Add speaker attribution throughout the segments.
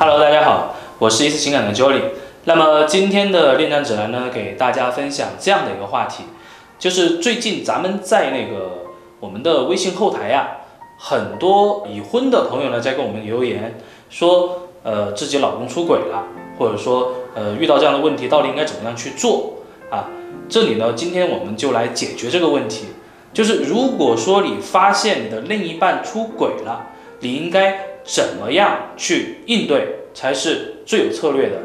Speaker 1: Hello，大家好，我是一次情感的 Jolly。那么今天的恋战指南呢，给大家分享这样的一个话题，就是最近咱们在那个我们的微信后台呀，很多已婚的朋友呢在给我们留言说，呃，自己老公出轨了，或者说，呃，遇到这样的问题到底应该怎么样去做啊？这里呢，今天我们就来解决这个问题，就是如果说你发现你的另一半出轨了，你应该。怎么样去应对才是最有策略的？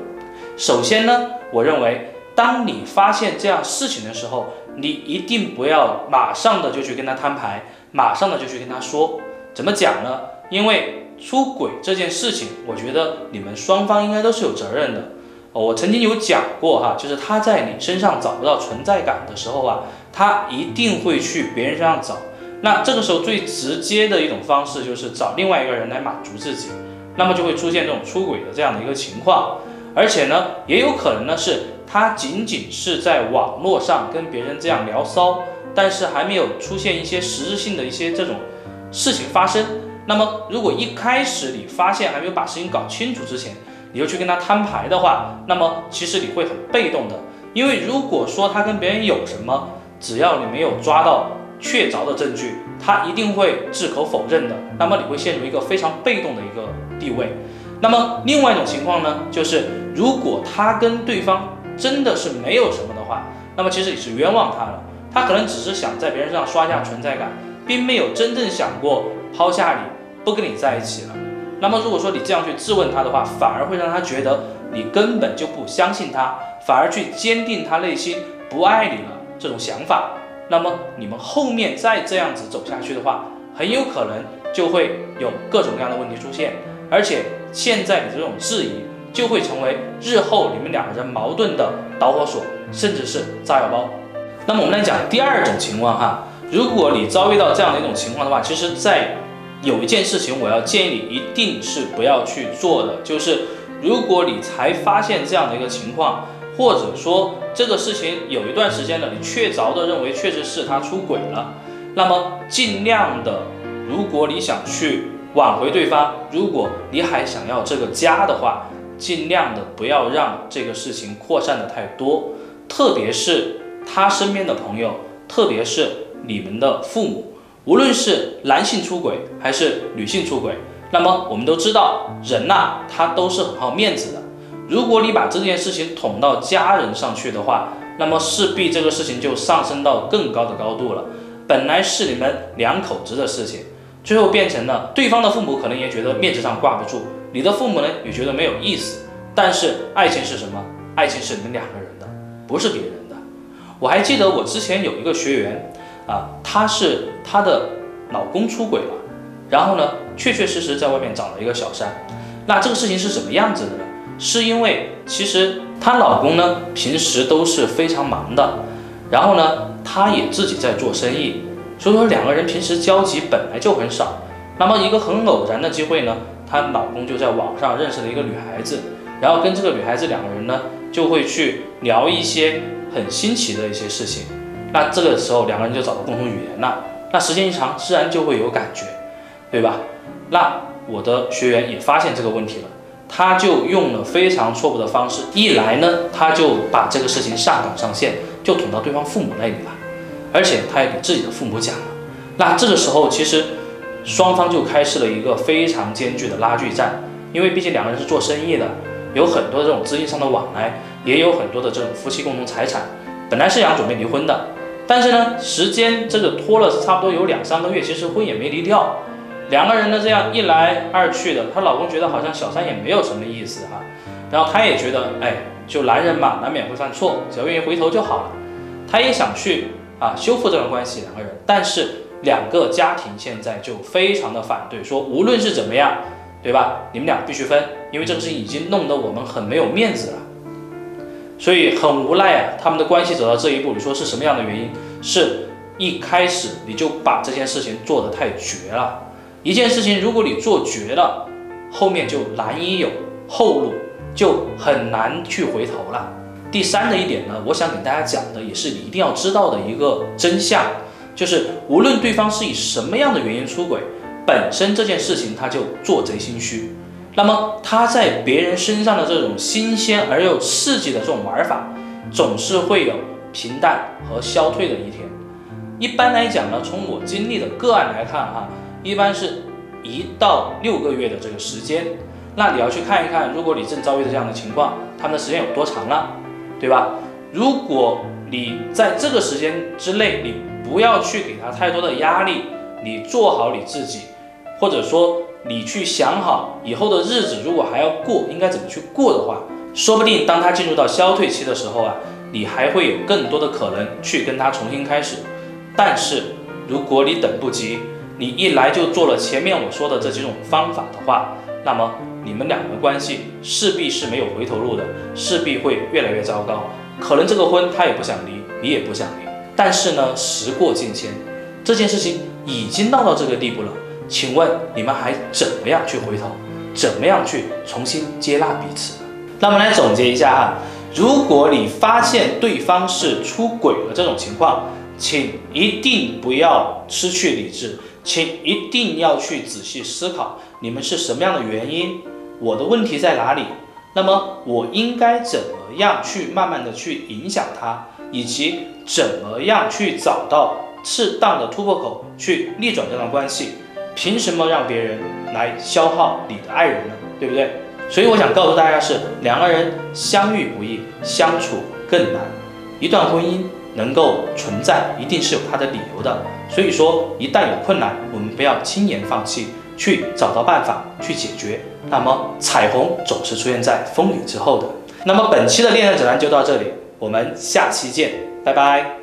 Speaker 1: 首先呢，我认为，当你发现这样事情的时候，你一定不要马上的就去跟他摊牌，马上的就去跟他说。怎么讲呢？因为出轨这件事情，我觉得你们双方应该都是有责任的。我曾经有讲过哈，就是他在你身上找不到存在感的时候啊，他一定会去别人身上找。那这个时候最直接的一种方式就是找另外一个人来满足自己，那么就会出现这种出轨的这样的一个情况，而且呢，也有可能呢是他仅仅是在网络上跟别人这样聊骚，但是还没有出现一些实质性的一些这种事情发生。那么如果一开始你发现还没有把事情搞清楚之前，你就去跟他摊牌的话，那么其实你会很被动的，因为如果说他跟别人有什么，只要你没有抓到。确凿的证据，他一定会矢口否认的。那么你会陷入一个非常被动的一个地位。那么另外一种情况呢，就是如果他跟对方真的是没有什么的话，那么其实你是冤枉他了。他可能只是想在别人身上刷下存在感，并没有真正想过抛下你，不跟你在一起了。那么如果说你这样去质问他的话，反而会让他觉得你根本就不相信他，反而去坚定他内心不爱你了这种想法。那么你们后面再这样子走下去的话，很有可能就会有各种各样的问题出现，而且现在你这种质疑就会成为日后你们两个人矛盾的导火索，甚至是炸药包。那么我们来讲第二种情况哈，如果你遭遇到这样的一种情况的话，其实，在有一件事情我要建议你一定是不要去做的，就是如果你才发现这样的一个情况。或者说这个事情有一段时间了，你确凿的认为确实是他出轨了，那么尽量的，如果你想去挽回对方，如果你还想要这个家的话，尽量的不要让这个事情扩散的太多，特别是他身边的朋友，特别是你们的父母，无论是男性出轨还是女性出轨，那么我们都知道人呐，他都是很好面子的。如果你把这件事情捅到家人上去的话，那么势必这个事情就上升到更高的高度了。本来是你们两口子的事情，最后变成了对方的父母可能也觉得面子上挂不住，你的父母呢也觉得没有意思。但是爱情是什么？爱情是你们两个人的，不是别人的。我还记得我之前有一个学员啊，她是她的老公出轨了，然后呢，确确实实在外面找了一个小三。那这个事情是什么样子的呢？是因为其实她老公呢平时都是非常忙的，然后呢她也自己在做生意，所以说两个人平时交集本来就很少。那么一个很偶然的机会呢，她老公就在网上认识了一个女孩子，然后跟这个女孩子两个人呢就会去聊一些很新奇的一些事情。那这个时候两个人就找到共同语言了，那时间一长自然就会有感觉，对吧？那我的学员也发现这个问题了。他就用了非常错误的方式，一来呢，他就把这个事情上纲上线，就捅到对方父母那里了，而且他也给自己的父母讲了。那这个时候，其实双方就开始了一个非常艰巨的拉锯战，因为毕竟两个人是做生意的，有很多这种资金上的往来，也有很多的这种夫妻共同财产。本来是想准备离婚的，但是呢，时间这个拖了差不多有两三个月，其实婚也没离掉。两个人呢，这样一来二去的，她老公觉得好像小三也没有什么意思哈，然后她也觉得，哎，就男人嘛，难免会犯错，只要愿意回头就好了。她也想去啊修复这段关系，两个人，但是两个家庭现在就非常的反对，说无论是怎么样，对吧？你们俩必须分，因为这个事情已经弄得我们很没有面子了，所以很无奈啊。他们的关系走到这一步，你说是什么样的原因？是一开始你就把这件事情做得太绝了。一件事情，如果你做绝了，后面就难以有后路，就很难去回头了。第三的一点呢，我想给大家讲的也是你一定要知道的一个真相，就是无论对方是以什么样的原因出轨，本身这件事情他就做贼心虚。那么他在别人身上的这种新鲜而又刺激的这种玩法，总是会有平淡和消退的一天。一般来讲呢，从我经历的个案来看哈，一般是一到六个月的这个时间。那你要去看一看，如果你正遭遇的这样的情况，他们的时间有多长了，对吧？如果你在这个时间之内，你不要去给他太多的压力，你做好你自己，或者说你去想好以后的日子，如果还要过，应该怎么去过的话，说不定当他进入到消退期的时候啊，你还会有更多的可能去跟他重新开始。但是如果你等不及，你一来就做了前面我说的这几种方法的话，那么。你们两个关系势必是没有回头路的，势必会越来越糟糕。可能这个婚他也不想离，你也不想离。但是呢，时过境迁，这件事情已经闹到这个地步了，请问你们还怎么样去回头？怎么样去重新接纳彼此？那么来总结一下哈，如果你发现对方是出轨了这种情况，请一定不要失去理智，请一定要去仔细思考，你们是什么样的原因。我的问题在哪里？那么我应该怎么样去慢慢的去影响他，以及怎么样去找到适当的突破口去逆转这段关系？凭什么让别人来消耗你的爱人呢？对不对？所以我想告诉大家是，两个人相遇不易，相处更难。一段婚姻能够存在，一定是有它的理由的。所以说，一旦有困难，我们不要轻言放弃。去找到办法去解决，那么彩虹总是出现在风雨之后的。那么本期的恋爱指南就到这里，我们下期见，拜拜。